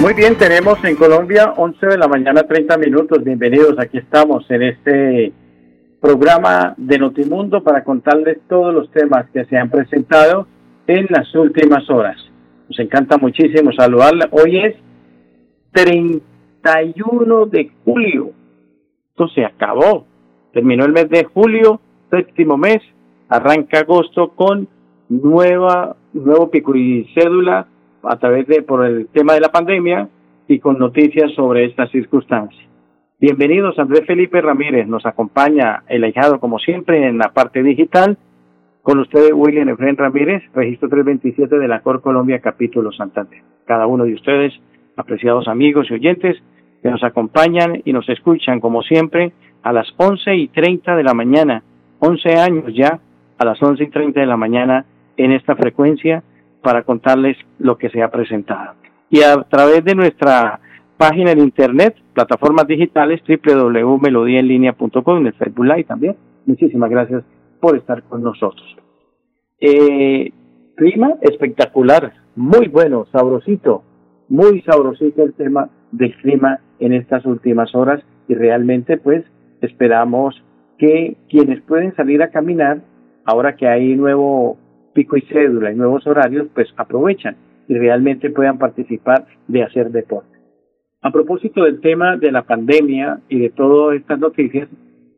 Muy bien, tenemos en Colombia 11 de la mañana 30 minutos. Bienvenidos, aquí estamos en este programa de Notimundo para contarles todos los temas que se han presentado en las últimas horas. Nos encanta muchísimo saludarla. Hoy es 31 de julio. Esto se acabó. Terminó el mes de julio, séptimo mes. Arranca agosto con nueva, nuevo pico y cédula a través de por el tema de la pandemia y con noticias sobre estas circunstancias. Bienvenidos, Andrés Felipe Ramírez. Nos acompaña el ahijado, como siempre, en la parte digital. Con ustedes, William Efren Ramírez, registro 327 de la Cor Colombia, capítulo Santander. Cada uno de ustedes, apreciados amigos y oyentes, que nos acompañan y nos escuchan, como siempre, a las once y treinta de la mañana. Once años ya, a las once y treinta de la mañana, en esta frecuencia, para contarles lo que se ha presentado. Y a través de nuestra página en internet, plataformas digitales, www.melodiaenlinea.com, en el Facebook Live también. Muchísimas gracias por estar con nosotros. Eh, clima espectacular, muy bueno, sabrosito, muy sabrosito el tema del clima en estas últimas horas y realmente pues esperamos que quienes pueden salir a caminar, ahora que hay nuevo pico y cédula y nuevos horarios, pues aprovechan y realmente puedan participar de hacer deporte. A propósito del tema de la pandemia y de todas estas noticias,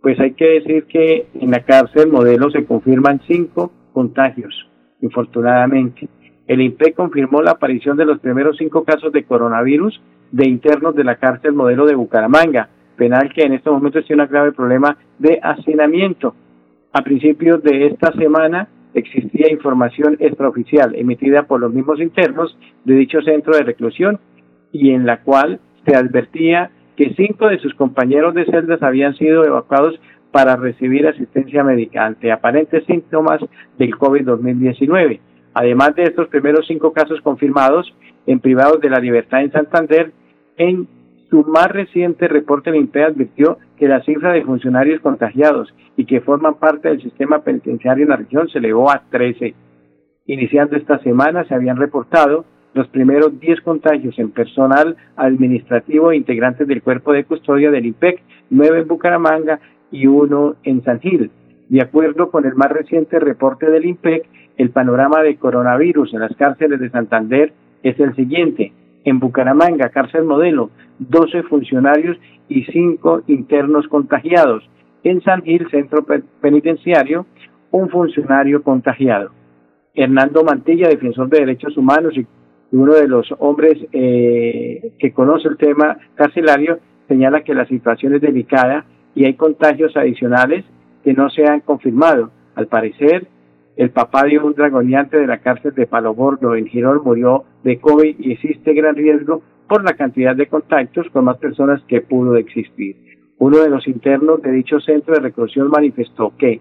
pues hay que decir que en la cárcel modelo se confirman cinco contagios, infortunadamente. El INPE confirmó la aparición de los primeros cinco casos de coronavirus de internos de la cárcel modelo de Bucaramanga, penal que en estos momentos tiene un grave problema de hacinamiento. A principios de esta semana existía información extraoficial emitida por los mismos internos de dicho centro de reclusión y en la cual se advertía que cinco de sus compañeros de celdas habían sido evacuados para recibir asistencia médica ante aparentes síntomas del COVID-2019. Además de estos primeros cinco casos confirmados en privados de la libertad en Santander, en su más reciente reporte, el INPE advirtió que la cifra de funcionarios contagiados y que forman parte del sistema penitenciario en la región se elevó a 13. Iniciando esta semana se habían reportado los primeros 10 contagios en personal administrativo e integrantes del cuerpo de custodia del IPEC, 9 en Bucaramanga y uno en San Gil. De acuerdo con el más reciente reporte del INPEC, el panorama de coronavirus en las cárceles de Santander es el siguiente. En Bucaramanga, cárcel modelo, 12 funcionarios y 5 internos contagiados. En San Gil, centro penitenciario, un funcionario contagiado. Hernando Mantilla, defensor de derechos humanos y uno de los hombres eh, que conoce el tema carcelario, señala que la situación es delicada y hay contagios adicionales que no se han confirmado. Al parecer, el papá de un dragoneante de la cárcel de Palo Gordo en Girón murió de COVID y existe gran riesgo por la cantidad de contactos con más personas que pudo existir. Uno de los internos de dicho centro de reclusión manifestó que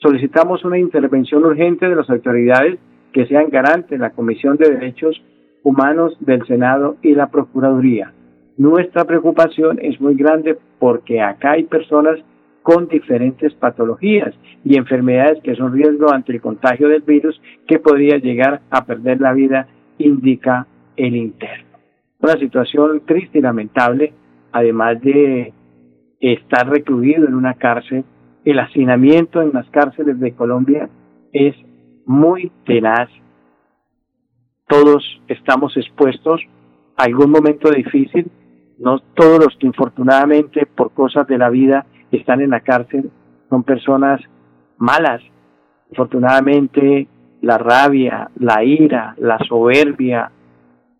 solicitamos una intervención urgente de las autoridades que sean garantes la Comisión de Derechos Humanos del Senado y la Procuraduría. Nuestra preocupación es muy grande porque acá hay personas con diferentes patologías y enfermedades que son riesgo ante el contagio del virus que podría llegar a perder la vida, indica el interno. Una situación triste y lamentable, además de estar recluido en una cárcel, el hacinamiento en las cárceles de Colombia es muy tenaz. Todos estamos expuestos a algún momento difícil, no todos los que infortunadamente por cosas de la vida están en la cárcel son personas malas. Afortunadamente, la rabia, la ira, la soberbia,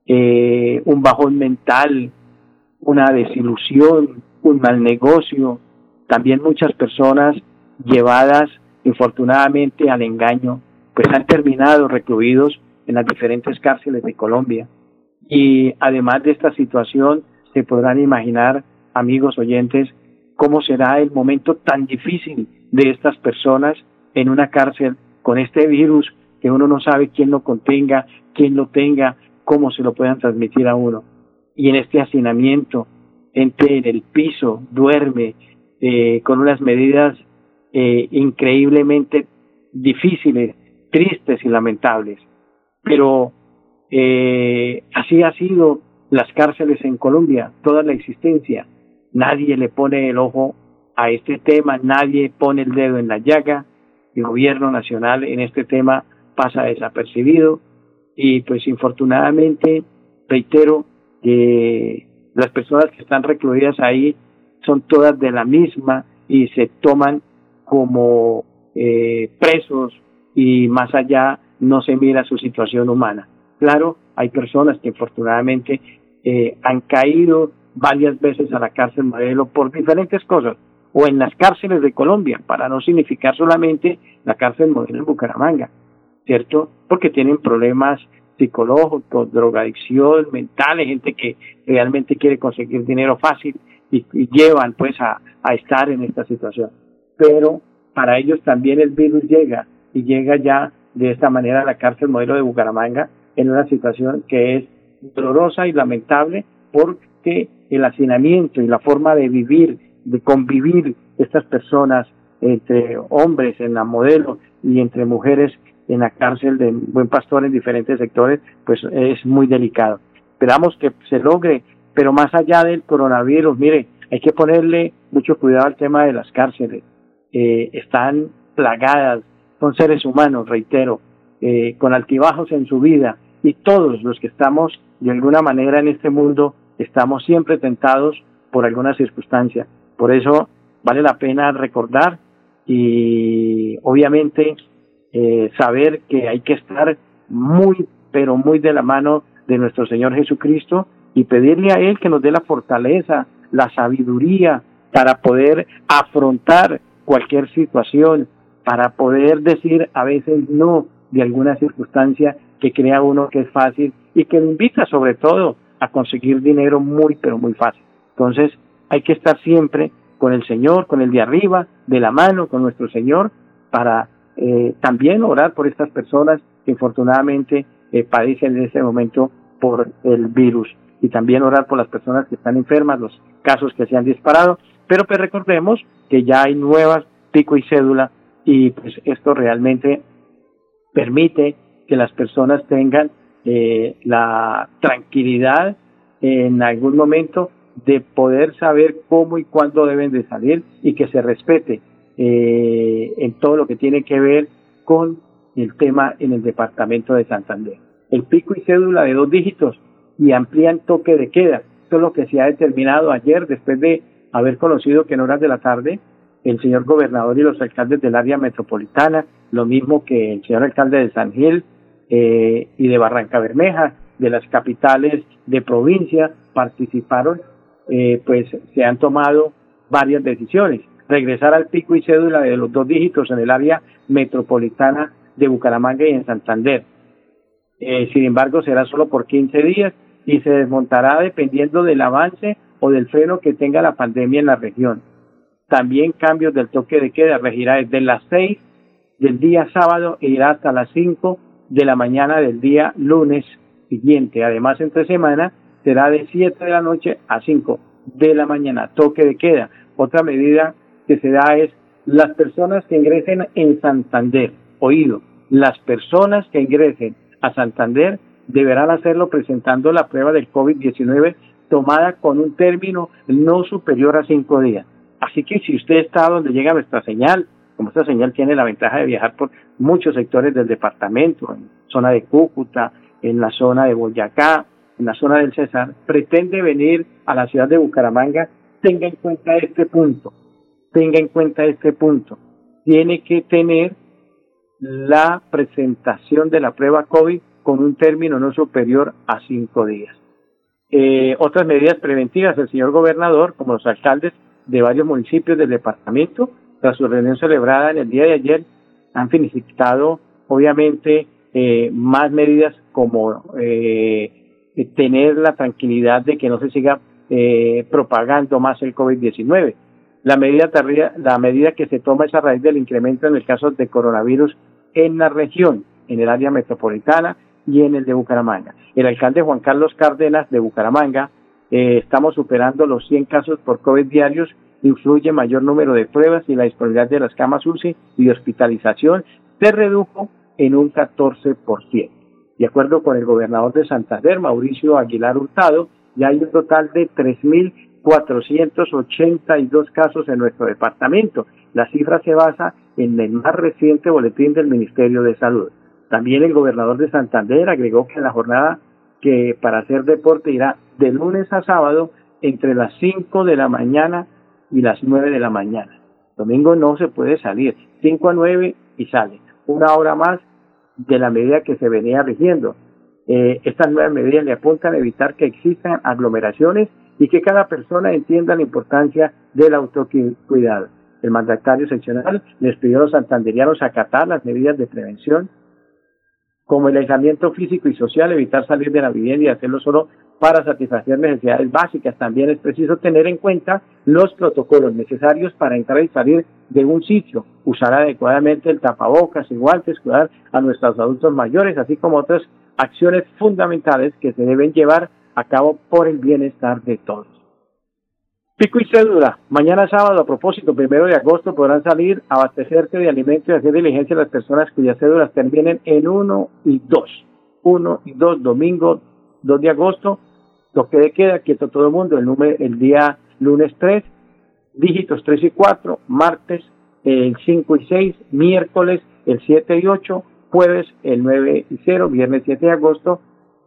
eh, un bajón mental, una desilusión, un mal negocio, también muchas personas llevadas infortunadamente al engaño, pues han terminado recluidos en las diferentes cárceles de Colombia. Y además de esta situación, se podrán imaginar, amigos oyentes, cómo será el momento tan difícil de estas personas en una cárcel con este virus que uno no sabe quién lo contenga, quién lo tenga, cómo se lo puedan transmitir a uno. Y en este hacinamiento, entre en el piso, duerme, eh, con unas medidas eh, increíblemente difíciles, tristes y lamentables. Pero eh, así ha sido las cárceles en Colombia, toda la existencia. Nadie le pone el ojo a este tema, nadie pone el dedo en la llaga. El gobierno nacional en este tema pasa desapercibido y pues infortunadamente reitero que las personas que están recluidas ahí son todas de la misma y se toman como eh, presos y más allá no se mira su situación humana. Claro, hay personas que infortunadamente eh, han caído varias veces a la cárcel modelo por diferentes cosas, o en las cárceles de Colombia, para no significar solamente la cárcel modelo en Bucaramanga, ¿cierto? Porque tienen problemas psicológicos, drogadicción, mentales, gente que realmente quiere conseguir dinero fácil y, llevan pues a, a estar en esta situación. Pero para ellos también el virus llega y llega ya de esta manera a la cárcel modelo de Bucaramanga en una situación que es dolorosa y lamentable porque el hacinamiento y la forma de vivir, de convivir estas personas entre hombres en la modelo y entre mujeres en la cárcel de Buen Pastor en diferentes sectores, pues es muy delicado. Esperamos que se logre, pero más allá del coronavirus, mire, hay que ponerle mucho cuidado al tema de las cárceles. Eh, están plagadas, son seres humanos, reitero, eh, con altibajos en su vida y todos los que estamos de alguna manera en este mundo estamos siempre tentados por alguna circunstancia. Por eso vale la pena recordar y obviamente eh, saber que hay que estar muy, pero muy de la mano de nuestro Señor Jesucristo y pedirle a Él que nos dé la fortaleza, la sabiduría para poder afrontar cualquier situación, para poder decir a veces no de alguna circunstancia que crea uno que es fácil y que invita sobre todo a conseguir dinero muy, pero muy fácil. Entonces, hay que estar siempre con el Señor, con el de arriba, de la mano, con nuestro Señor, para eh, también orar por estas personas que infortunadamente eh, padecen en este momento por el virus y también orar por las personas que están enfermas, los casos que se han disparado, pero pues recordemos que ya hay nuevas pico y cédula y pues esto realmente permite que las personas tengan eh, la tranquilidad en algún momento de poder saber cómo y cuándo deben de salir y que se respete eh, en todo lo que tiene que ver con el tema en el departamento de Santander. El pico y cédula de dos dígitos y amplían toque de queda. Esto es lo que se ha determinado ayer después de haber conocido que en horas de la tarde el señor gobernador y los alcaldes del área metropolitana, lo mismo que el señor alcalde de San Gil eh, y de Barranca Bermeja, de las capitales de provincia, participaron, eh, pues se han tomado varias decisiones. Regresar al pico y cédula de los dos dígitos en el área metropolitana de Bucaramanga y en Santander. Eh, sin embargo, será solo por 15 días y se desmontará dependiendo del avance o del freno que tenga la pandemia en la región. También cambios del toque de queda regirá desde las 6 del día sábado e irá hasta las 5 de la mañana del día lunes siguiente. Además, entre semana será de 7 de la noche a 5 de la mañana, toque de queda. Otra medida que se da es las personas que ingresen en Santander, oído, las personas que ingresen a Santander deberán hacerlo presentando la prueba del COVID-19 tomada con un término no superior a cinco días. Así que si usted está donde llega nuestra señal, como esta señal tiene la ventaja de viajar por muchos sectores del departamento, en zona de Cúcuta, en la zona de Boyacá, en la zona del Cesar, pretende venir a la ciudad de Bucaramanga, tenga en cuenta este punto, tenga en cuenta este punto. Tiene que tener la presentación de la prueba COVID con un término no superior a cinco días. Eh, otras medidas preventivas, el señor gobernador, como los alcaldes, de varios municipios del departamento, tras su reunión celebrada en el día de ayer, han felicitado obviamente eh, más medidas como eh, tener la tranquilidad de que no se siga eh, propagando más el COVID-19. La medida, la medida que se toma es a raíz del incremento en el caso de coronavirus en la región, en el área metropolitana y en el de Bucaramanga. El alcalde Juan Carlos Cárdenas de Bucaramanga, eh, estamos superando los 100 casos por COVID diarios, influye mayor número de pruebas y la disponibilidad de las camas UCI y hospitalización se redujo en un 14%. De acuerdo con el gobernador de Santander, Mauricio Aguilar Hurtado, ya hay un total de 3.482 casos en nuestro departamento. La cifra se basa en el más reciente boletín del Ministerio de Salud. También el gobernador de Santander agregó que la jornada que para hacer deporte irá de lunes a sábado entre las 5 de la mañana y las 9 de la mañana. Domingo no se puede salir, 5 a 9 y sale. Una hora más de la medida que se venía rigiendo. Eh, estas nuevas medidas le apuntan a evitar que existan aglomeraciones y que cada persona entienda la importancia del autocuidado. El mandatario seccional les pidió a los santanderianos acatar las medidas de prevención, como el aislamiento físico y social, evitar salir de la vivienda y hacerlo solo para satisfacer necesidades básicas. También es preciso tener en cuenta los protocolos necesarios para entrar y salir de un sitio, usar adecuadamente el tapabocas y guantes, cuidar a nuestros adultos mayores, así como otras acciones fundamentales que se deben llevar a cabo por el bienestar de todos. Pico y cédula. Mañana sábado, a propósito, primero de agosto, podrán salir a abastecerse de alimentos y hacer diligencia las personas cuyas cédulas terminen en 1 y 2. 1 y 2, domingo 2 de agosto. Lo que queda, quieto todo el mundo, el, número, el día lunes 3, dígitos 3 y 4, martes el 5 y 6, miércoles el 7 y 8, jueves el 9 y 0, viernes 7 de agosto,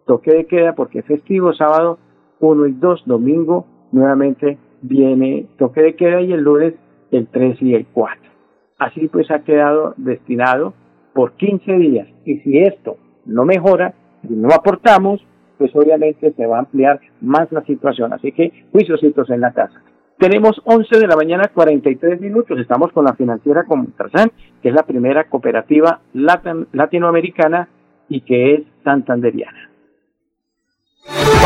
toque de queda porque es festivo, sábado 1 y 2, domingo nuevamente viene toque de queda y el lunes el 3 y el 4. Así pues ha quedado destinado por 15 días y si esto no mejora, si no aportamos, pues obviamente se va a ampliar más la situación. Así que juiciositos en la casa. Tenemos 11 de la mañana 43 minutos. Estamos con la financiera Comtrasan, que es la primera cooperativa latinoamericana y que es santanderiana.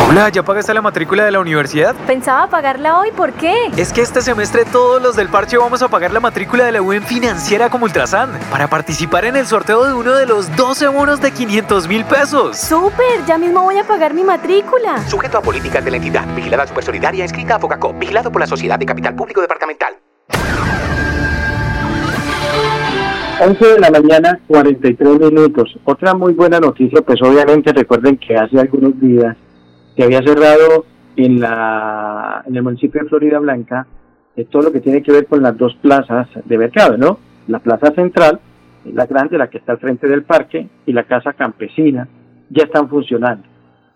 Hola, ¿ya pagaste la matrícula de la universidad? Pensaba pagarla hoy, ¿por qué? Es que este semestre todos los del parche vamos a pagar la matrícula de la UN financiera como Ultrasan para participar en el sorteo de uno de los 12 bonos de 500 mil pesos. ¡Súper! Ya mismo voy a pagar mi matrícula. Sujeto a políticas de la entidad, vigilada supersolidaria, inscrita a Focacop, vigilado por la Sociedad de Capital Público Departamental. 11 de la mañana, 43 minutos. Otra muy buena noticia, pues obviamente recuerden que hace algunos días se había cerrado en, la, en el municipio de Florida Blanca todo lo que tiene que ver con las dos plazas de mercado, ¿no? La plaza central, la grande, la que está al frente del parque, y la casa campesina, ya están funcionando.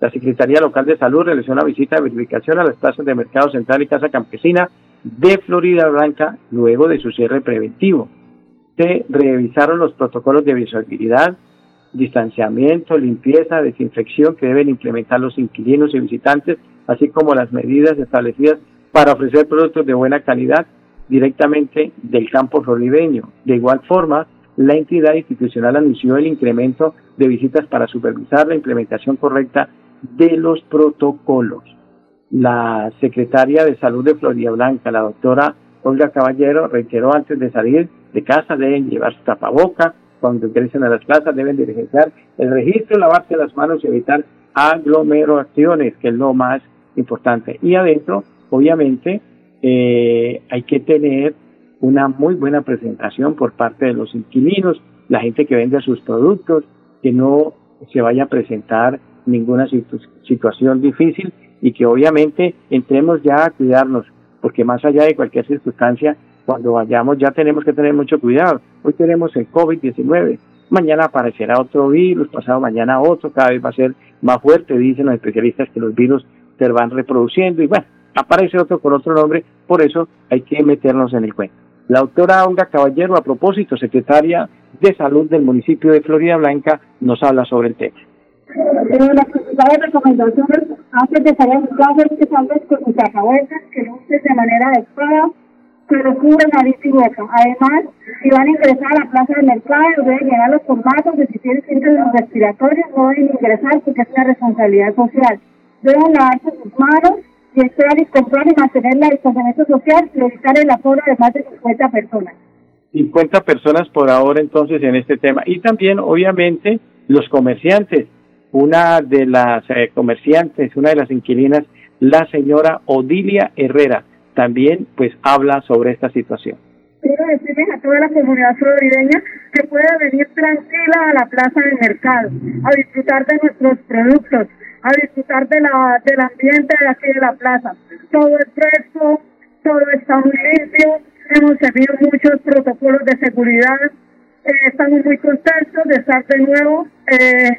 La Secretaría Local de Salud realizó una visita de verificación a las plazas de mercado central y casa campesina de Florida Blanca luego de su cierre preventivo. Se revisaron los protocolos de visibilidad, distanciamiento, limpieza, desinfección que deben implementar los inquilinos y visitantes, así como las medidas establecidas para ofrecer productos de buena calidad directamente del campo florideño. De igual forma, la entidad institucional anunció el incremento de visitas para supervisar la implementación correcta de los protocolos. La secretaria de Salud de Florida Blanca, la doctora Olga Caballero, reiteró antes de salir de casa deben llevar su tapaboca, cuando ingresen a las plazas deben diligenciar el registro, lavarse las manos y evitar aglomeraciones, que es lo más importante. Y adentro, obviamente, eh, hay que tener una muy buena presentación por parte de los inquilinos, la gente que vende sus productos, que no se vaya a presentar ninguna situación difícil y que obviamente entremos ya a cuidarnos, porque más allá de cualquier circunstancia, cuando vayamos ya tenemos que tener mucho cuidado. Hoy tenemos el COVID-19, mañana aparecerá otro virus, pasado mañana otro, cada vez va a ser más fuerte, dicen los especialistas que los virus se van reproduciendo y bueno, aparece otro con otro nombre, por eso hay que meternos en el cuento. La doctora Olga Caballero, a propósito, secretaria de Salud del municipio de Florida Blanca, nos habla sobre el tema. Eh, las principales recomendaciones antes de salir a clases que salgas con que no uses de manera adecuada, que recubren nariz y. Además, si van a ingresar a la plaza de mercado, deben llenar los formatos de si tienen síntomas respiratorios, no deben ingresar porque es una responsabilidad social. deben lavarse sus manos y esperar y comprar y mantener la distanciamiento social y evitar el aforo de más de 50 personas. 50 personas por ahora entonces en este tema. Y también, obviamente, los comerciantes. Una de las eh, comerciantes, una de las inquilinas, la señora Odilia Herrera, también pues habla sobre esta situación. Quiero decirles a toda la comunidad florideña que puede venir tranquila a la plaza del mercado, a disfrutar de nuestros productos, a disfrutar de la, del ambiente de aquí de la plaza. Todo es fresco, todo está muy limpio, hemos seguido muchos protocolos de seguridad, eh, estamos muy contentos de estar de nuevo eh,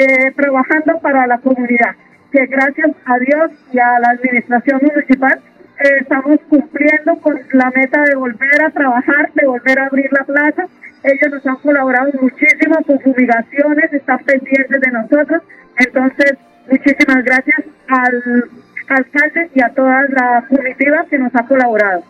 eh, trabajando para la comunidad, que gracias a Dios y a la administración municipal estamos cumpliendo con la meta de volver a trabajar, de volver a abrir la plaza. Ellos nos han colaborado muchísimo con fumigaciones, están pendientes de nosotros. Entonces, muchísimas gracias al alcalde y a toda la comitiva que nos ha colaborado.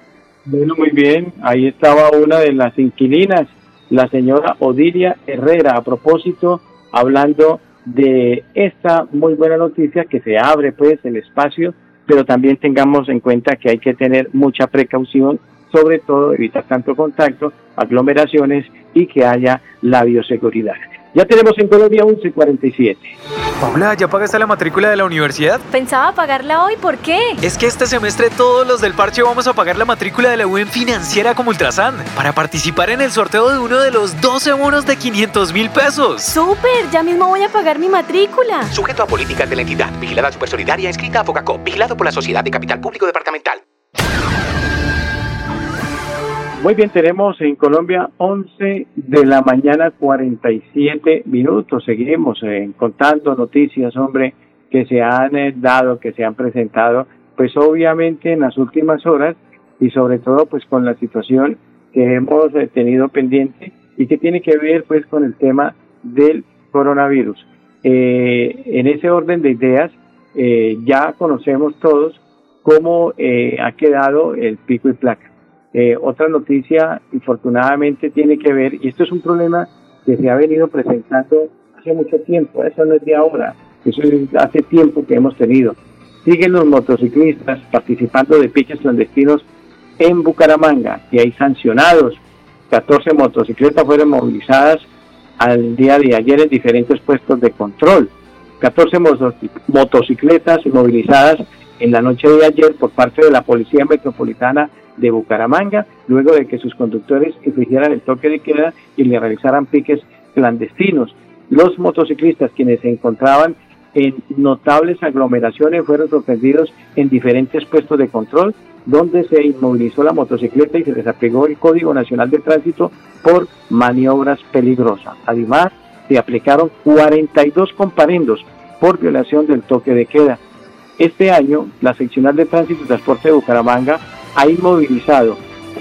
Bueno, muy bien. Ahí estaba una de las inquilinas, la señora Odilia Herrera, a propósito, hablando de esta muy buena noticia que se abre pues el espacio, pero también tengamos en cuenta que hay que tener mucha precaución, sobre todo evitar tanto contacto, aglomeraciones y que haya la bioseguridad. Ya tenemos en Colombia 1147. Paula, ¿ya pagaste la matrícula de la universidad? Pensaba pagarla hoy, ¿por qué? Es que este semestre todos los del parche vamos a pagar la matrícula de la UN financiera como Ultrasan para participar en el sorteo de uno de los 12 bonos de 500 mil pesos. ¡Súper! Ya mismo voy a pagar mi matrícula. Sujeto a políticas de la entidad. Vigilada Supersolidaria inscrita a Focacop. Vigilado por la Sociedad de Capital Público Departamental. Muy bien, tenemos en Colombia 11 de la mañana 47 minutos. Seguimos eh, contando noticias, hombre, que se han eh, dado, que se han presentado, pues obviamente en las últimas horas y sobre todo pues con la situación que hemos eh, tenido pendiente y que tiene que ver pues con el tema del coronavirus. en ese orden de ideas, ya conocemos todos cómo ha quedado el pico y placa eh, otra noticia, infortunadamente, tiene que ver, y esto es un problema que se ha venido presentando hace mucho tiempo, eso no es de ahora, eso es hace tiempo que hemos tenido. Siguen los motociclistas participando de piques clandestinos en Bucaramanga y hay sancionados. 14 motocicletas fueron movilizadas al día de ayer en diferentes puestos de control. 14 motocicletas movilizadas en la noche de ayer por parte de la Policía Metropolitana de Bucaramanga, luego de que sus conductores infringieran el toque de queda y le realizaran piques clandestinos. Los motociclistas, quienes se encontraban en notables aglomeraciones, fueron sorprendidos en diferentes puestos de control, donde se inmovilizó la motocicleta y se desapegó el Código Nacional de Tránsito por maniobras peligrosas. Además, se aplicaron 42 comparendos por violación del toque de queda. Este año, la seccional de tránsito y transporte de Bucaramanga ha inmovilizado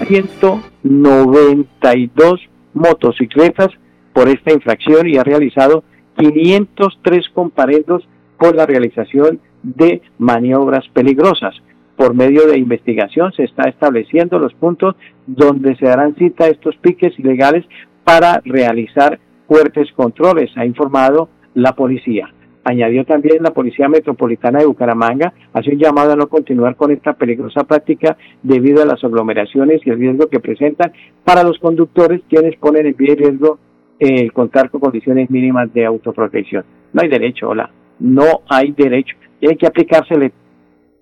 192 motocicletas por esta infracción y ha realizado 503 comparendos por la realización de maniobras peligrosas. Por medio de investigación se está estableciendo los puntos donde se darán cita a estos piques ilegales para realizar fuertes controles, ha informado la policía. Añadió también la Policía Metropolitana de Bucaramanga, hace un llamado a no continuar con esta peligrosa práctica debido a las aglomeraciones y el riesgo que presentan para los conductores quienes ponen en pie riesgo el contar con condiciones mínimas de autoprotección. No hay derecho, hola, no hay derecho. Tiene que aplicársele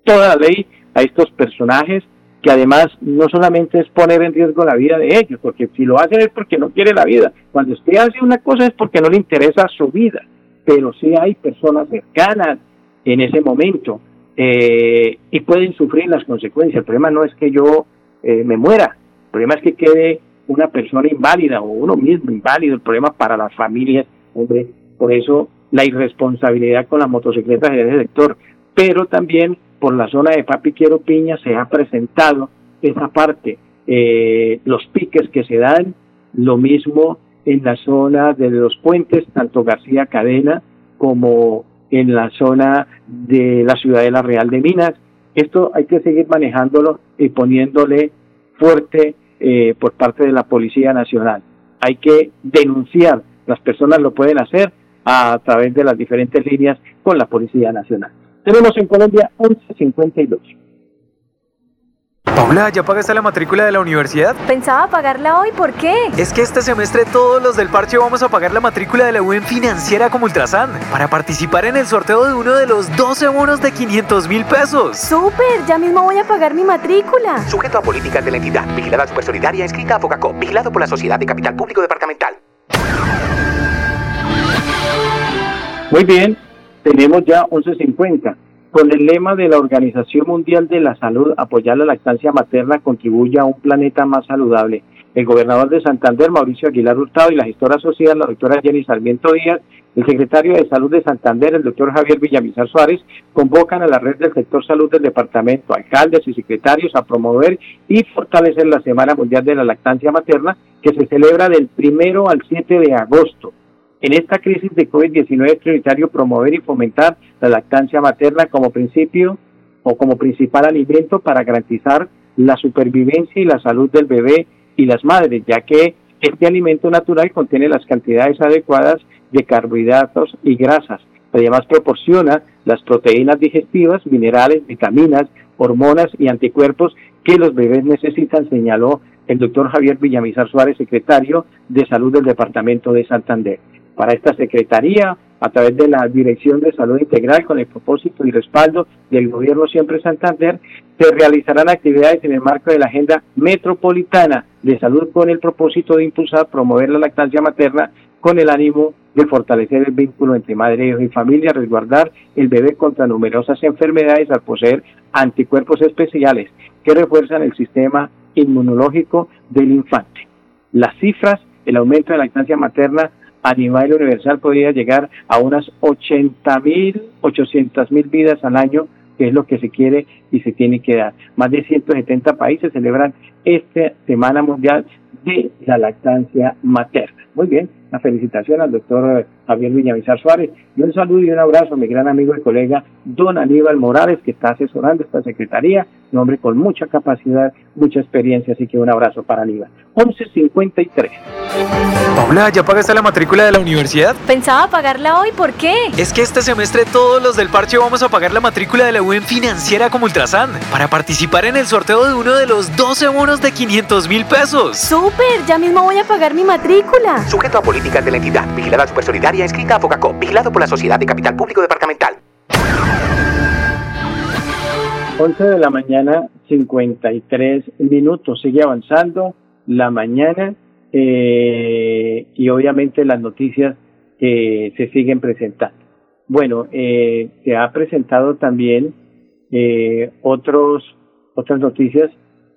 toda la ley a estos personajes que además no solamente es poner en riesgo la vida de ellos, porque si lo hacen es porque no quiere la vida. Cuando usted hace una cosa es porque no le interesa su vida pero sí hay personas cercanas en ese momento eh, y pueden sufrir las consecuencias. El problema no es que yo eh, me muera, el problema es que quede una persona inválida o uno mismo inválido, el problema para las familias, hombre, por eso la irresponsabilidad con las motocicletas en ese sector, pero también por la zona de Papi Quiero Piña se ha presentado esa parte, eh, los piques que se dan, lo mismo en la zona de los puentes, tanto García Cadena como en la zona de la Ciudadela Real de Minas. Esto hay que seguir manejándolo y poniéndole fuerte eh, por parte de la Policía Nacional. Hay que denunciar, las personas lo pueden hacer a través de las diferentes líneas con la Policía Nacional. Tenemos en Colombia 1152. Paula, ¿ya pagaste la matrícula de la universidad? Pensaba pagarla hoy, ¿por qué? Es que este semestre todos los del parche vamos a pagar la matrícula de la UN financiera como Ultrasan para participar en el sorteo de uno de los 12 bonos de 500 mil pesos. ¡Súper! Ya mismo voy a pagar mi matrícula. Sujeto a políticas de la entidad. Vigilada Supersolidaria inscrita a Fogacop. Vigilado por la Sociedad de Capital Público Departamental. Muy bien, tenemos ya 1150. Con el lema de la Organización Mundial de la Salud, apoyar la lactancia materna contribuye a un planeta más saludable. El gobernador de Santander, Mauricio Aguilar Hurtado, y la gestora social, la doctora Jenny Sarmiento Díaz, el secretario de Salud de Santander, el doctor Javier Villamizar Suárez, convocan a la red del sector salud del departamento, alcaldes y secretarios a promover y fortalecer la Semana Mundial de la Lactancia Materna, que se celebra del primero al 7 de agosto. En esta crisis de COVID-19 es prioritario promover y fomentar la lactancia materna como principio o como principal alimento para garantizar la supervivencia y la salud del bebé y las madres, ya que este alimento natural contiene las cantidades adecuadas de carbohidratos y grasas. Además proporciona las proteínas digestivas, minerales, vitaminas, hormonas y anticuerpos que los bebés necesitan, señaló el doctor Javier Villamizar Suárez, secretario de Salud del Departamento de Santander para esta Secretaría a través de la Dirección de Salud Integral con el propósito y respaldo del Gobierno Siempre Santander, se realizarán actividades en el marco de la Agenda Metropolitana de Salud con el propósito de impulsar, promover la lactancia materna con el ánimo de fortalecer el vínculo entre madre, y familia, resguardar el bebé contra numerosas enfermedades al poseer anticuerpos especiales que refuerzan el sistema inmunológico del infante. Las cifras, el aumento de la lactancia materna a nivel universal podría llegar a unas 80 mil, 800 mil vidas al año, que es lo que se quiere y se tiene que dar. Más de 170 países celebran esta Semana Mundial de la Lactancia Materna. Muy bien, una felicitación al doctor Javier Villamizar Suárez y un saludo y un abrazo a mi gran amigo y colega don Aníbal Morales, que está asesorando esta secretaría, un hombre con mucha capacidad, mucha experiencia, así que un abrazo para Aníbal. 1153. Paula, ¿ya pagaste la matrícula de la universidad? Pensaba pagarla hoy, ¿por qué? Es que este semestre todos los del parche vamos a pagar la matrícula de la UN financiera como Ultrasan para participar en el sorteo de uno de los 12 bonos de 500 mil pesos. ¡Súper! Ya mismo voy a pagar mi matrícula. Sujeto a políticas de la entidad. Vigilada Supersolidaria inscrita a Fogacop. Vigilado por la Sociedad de Capital Público Departamental. 11 de la mañana, 53 minutos. Sigue avanzando la mañana eh, y obviamente las noticias que se siguen presentando. Bueno, eh, se ha presentado también eh, otros otras noticias.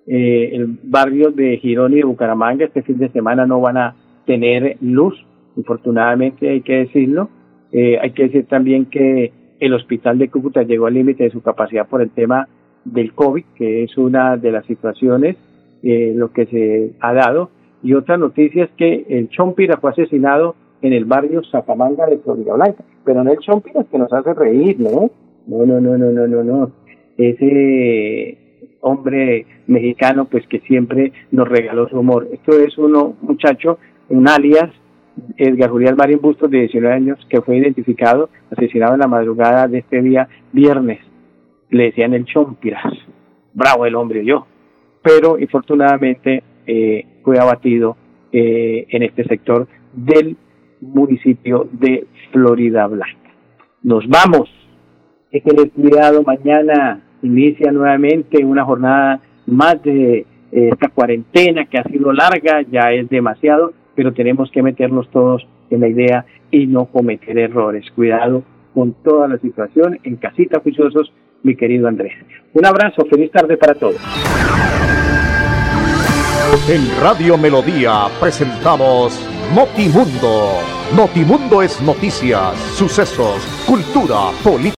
Eh, el barrio de Girón y de Bucaramanga este fin de semana no van a tener luz, infortunadamente hay que decirlo. Eh, hay que decir también que el hospital de Cúcuta llegó al límite de su capacidad por el tema del COVID, que es una de las situaciones, eh, lo que se ha dado. Y otra noticia es que el Chompira fue asesinado en el barrio Zapamanga de Florida Blanca. Pero no el Chompira que nos hace reír, ¿no? No, no, no, no, no, no, no. Ese hombre mexicano, pues que siempre nos regaló su humor. Esto es uno, muchacho, un alias, Edgar Julián Marín Bustos, de 19 años, que fue identificado, asesinado en la madrugada de este día, viernes. Le decían el Chompiras. Bravo el hombre, yo. Pero, infortunadamente, eh, fue abatido eh, en este sector del municipio de Florida Blanca. Nos vamos. Hay que tener cuidado, mañana inicia nuevamente una jornada más de eh, esta cuarentena que ha sido larga, ya es demasiado, pero tenemos que meternos todos en la idea y no cometer errores. Cuidado con toda la situación, en casita juiciosos, mi querido Andrés. Un abrazo, feliz tarde para todos. En Radio Melodía presentamos Notimundo. Notimundo es noticias, sucesos, cultura, política.